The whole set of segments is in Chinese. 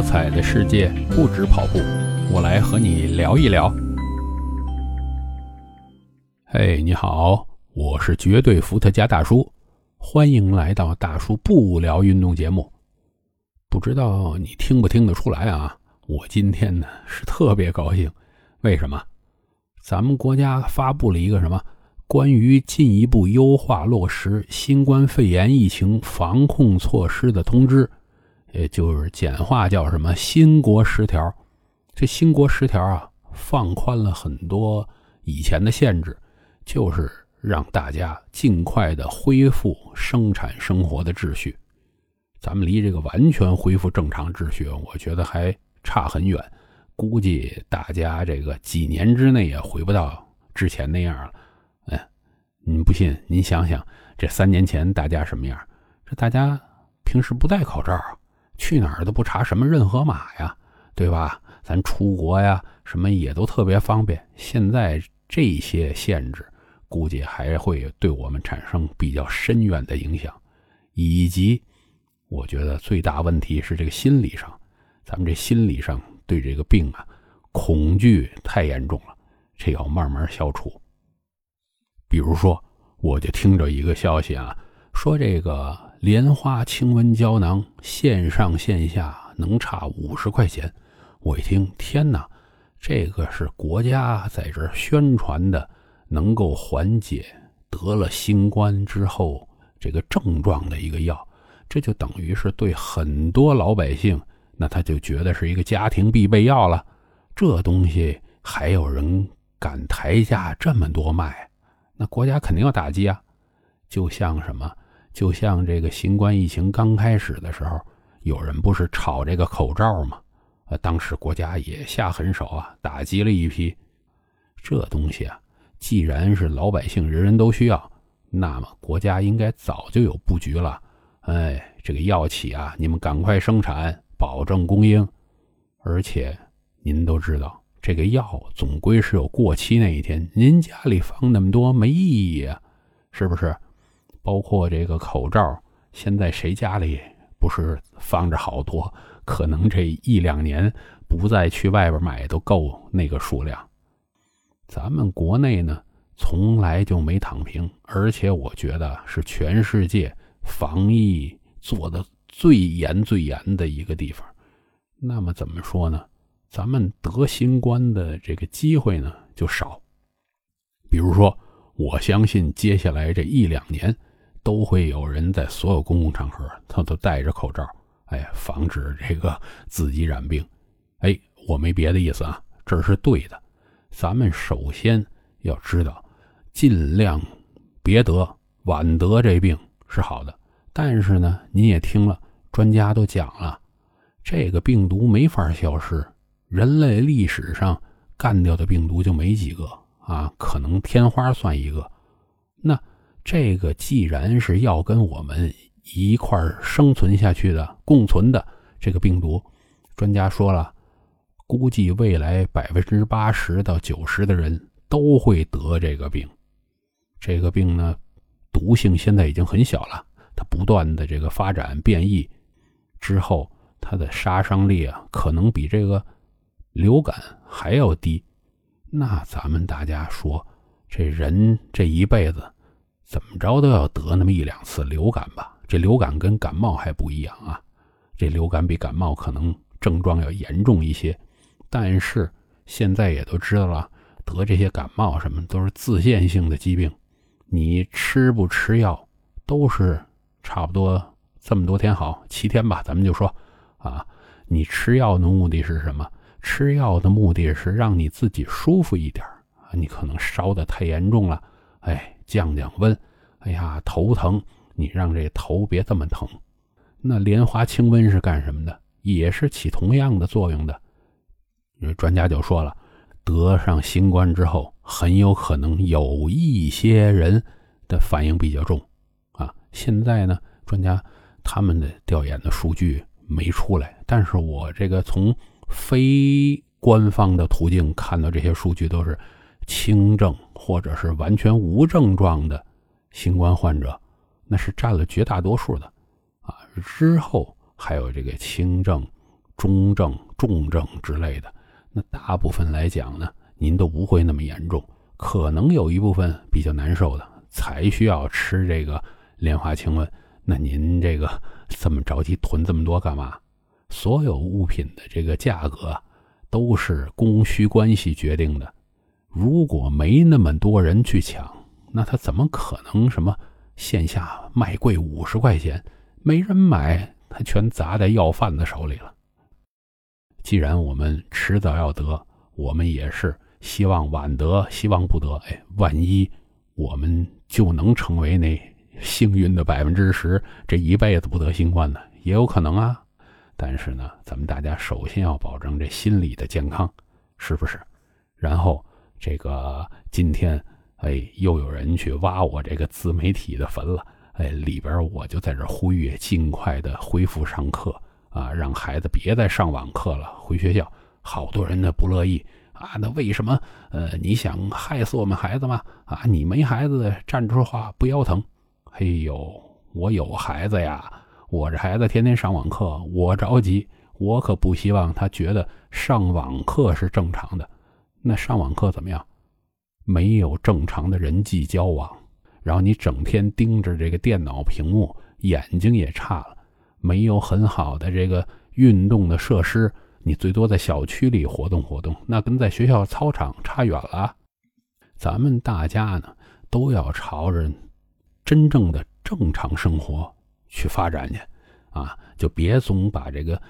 多彩的世界不止跑步，我来和你聊一聊。嘿，你好，我是绝对伏特加大叔，欢迎来到大叔不聊运动节目。不知道你听不听得出来啊？我今天呢是特别高兴，为什么？咱们国家发布了一个什么关于进一步优化落实新冠肺炎疫情防控措施的通知。也就是简化叫什么“新国十条”，这“新国十条”啊，放宽了很多以前的限制，就是让大家尽快的恢复生产生活的秩序。咱们离这个完全恢复正常秩序，我觉得还差很远，估计大家这个几年之内也回不到之前那样了。哎，您不信？您想想，这三年前大家什么样？这大家平时不戴口罩啊。去哪儿都不查什么任何码呀，对吧？咱出国呀，什么也都特别方便。现在这些限制，估计还会对我们产生比较深远的影响。以及，我觉得最大问题是这个心理上，咱们这心理上对这个病啊，恐惧太严重了，这要慢慢消除。比如说，我就听着一个消息啊，说这个。莲花清瘟胶囊线上线下能差五十块钱，我一听，天哪，这个是国家在这宣传的，能够缓解得了新冠之后这个症状的一个药，这就等于是对很多老百姓，那他就觉得是一个家庭必备药了。这东西还有人敢抬价这么多卖，那国家肯定要打击啊！就像什么？就像这个新冠疫情刚开始的时候，有人不是炒这个口罩吗？呃，当时国家也下狠手啊，打击了一批。这东西啊，既然是老百姓人人都需要，那么国家应该早就有布局了。哎，这个药企啊，你们赶快生产，保证供应。而且您都知道，这个药总归是有过期那一天，您家里放那么多没意义啊，是不是？包括这个口罩，现在谁家里不是放着好多？可能这一两年不再去外边买都够那个数量。咱们国内呢，从来就没躺平，而且我觉得是全世界防疫做的最严最严的一个地方。那么怎么说呢？咱们得新冠的这个机会呢就少。比如说，我相信接下来这一两年。都会有人在所有公共场合，他都戴着口罩，哎，防止这个自己染病。哎，我没别的意思啊，这是对的。咱们首先要知道，尽量别得，晚得这病是好的。但是呢，您也听了，专家都讲了，这个病毒没法消失，人类历史上干掉的病毒就没几个啊，可能天花算一个。那。这个既然是要跟我们一块儿生存下去的、共存的这个病毒，专家说了，估计未来百分之八十到九十的人都会得这个病。这个病呢，毒性现在已经很小了，它不断的这个发展变异之后，它的杀伤力啊，可能比这个流感还要低。那咱们大家说，这人这一辈子。怎么着都要得那么一两次流感吧？这流感跟感冒还不一样啊！这流感比感冒可能症状要严重一些，但是现在也都知道了，得这些感冒什么都是自限性的疾病，你吃不吃药都是差不多这么多天好七天吧，咱们就说啊，你吃药的目的是什么？吃药的目的是让你自己舒服一点啊，你可能烧的太严重了，哎。降降温，哎呀，头疼，你让这头别这么疼。那莲花清瘟是干什么的？也是起同样的作用的。专家就说了，得上新冠之后，很有可能有一些人的反应比较重啊。现在呢，专家他们的调研的数据没出来，但是我这个从非官方的途径看到这些数据都是。轻症或者是完全无症状的新冠患者，那是占了绝大多数的，啊，之后还有这个轻症、中症、重症之类的，那大部分来讲呢，您都不会那么严重，可能有一部分比较难受的，才需要吃这个莲花清瘟。那您这个这么着急囤这么多干嘛？所有物品的这个价格都是供需关系决定的，如果没那么多人去抢，那他怎么可能什么线下卖贵五十块钱？没人买，他全砸在要饭的手里了。既然我们迟早要得，我们也是希望晚得，希望不得。哎，万一我们就能成为那幸运的百分之十，这一辈子不得新冠呢，也有可能啊。但是呢，咱们大家首先要保证这心理的健康，是不是？然后这个今天，哎，又有人去挖我这个自媒体的坟了。哎，里边我就在这呼吁，尽快的恢复上课啊，让孩子别再上网课了，回学校。好多人呢不乐意啊，那为什么？呃，你想害死我们孩子吗？啊，你没孩子站着说话不腰疼？嘿呦，我有孩子呀，我这孩子天天上网课，我着急，我可不希望他觉得上网课是正常的。那上网课怎么样？没有正常的人际交往。然后你整天盯着这个电脑屏幕，眼睛也差了。没有很好的这个运动的设施，你最多在小区里活动活动，那跟在学校操场差远了。咱们大家呢，都要朝着真正的正常生活去发展去，啊，就别总把这个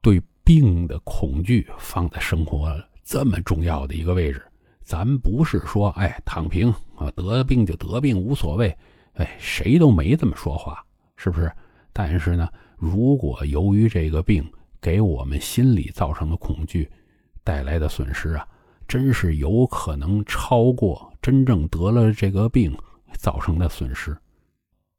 对病的恐惧放在生活了这么重要的一个位置。咱不是说，哎，躺平啊，得病就得病，无所谓，哎，谁都没这么说话，是不是？但是呢，如果由于这个病给我们心理造成的恐惧带来的损失啊，真是有可能超过真正得了这个病造成的损失。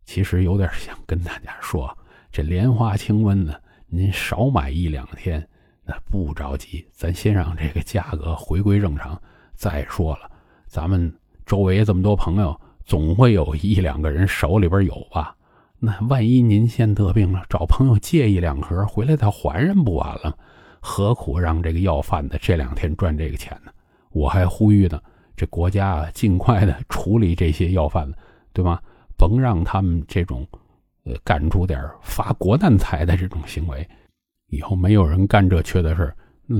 其实有点想跟大家说，这莲花清瘟呢，您少买一两天，那不着急，咱先让这个价格回归正常。再说了，咱们周围这么多朋友，总会有一两个人手里边有吧？那万一您先得病了，找朋友借一两盒回来再还人不完了？何苦让这个要饭的这两天赚这个钱呢？我还呼吁呢，这国家啊，尽快的处理这些要饭的，对吗？甭让他们这种，呃，干出点发国难财的这种行为，以后没有人干这缺德事儿。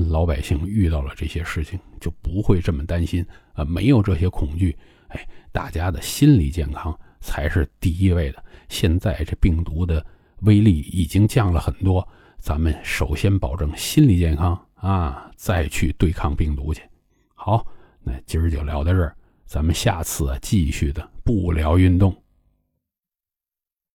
老百姓遇到了这些事情就不会这么担心啊，没有这些恐惧，哎，大家的心理健康才是第一位的。现在这病毒的威力已经降了很多，咱们首先保证心理健康啊，再去对抗病毒去。好，那今儿就聊到这儿，咱们下次啊继续的不聊运动。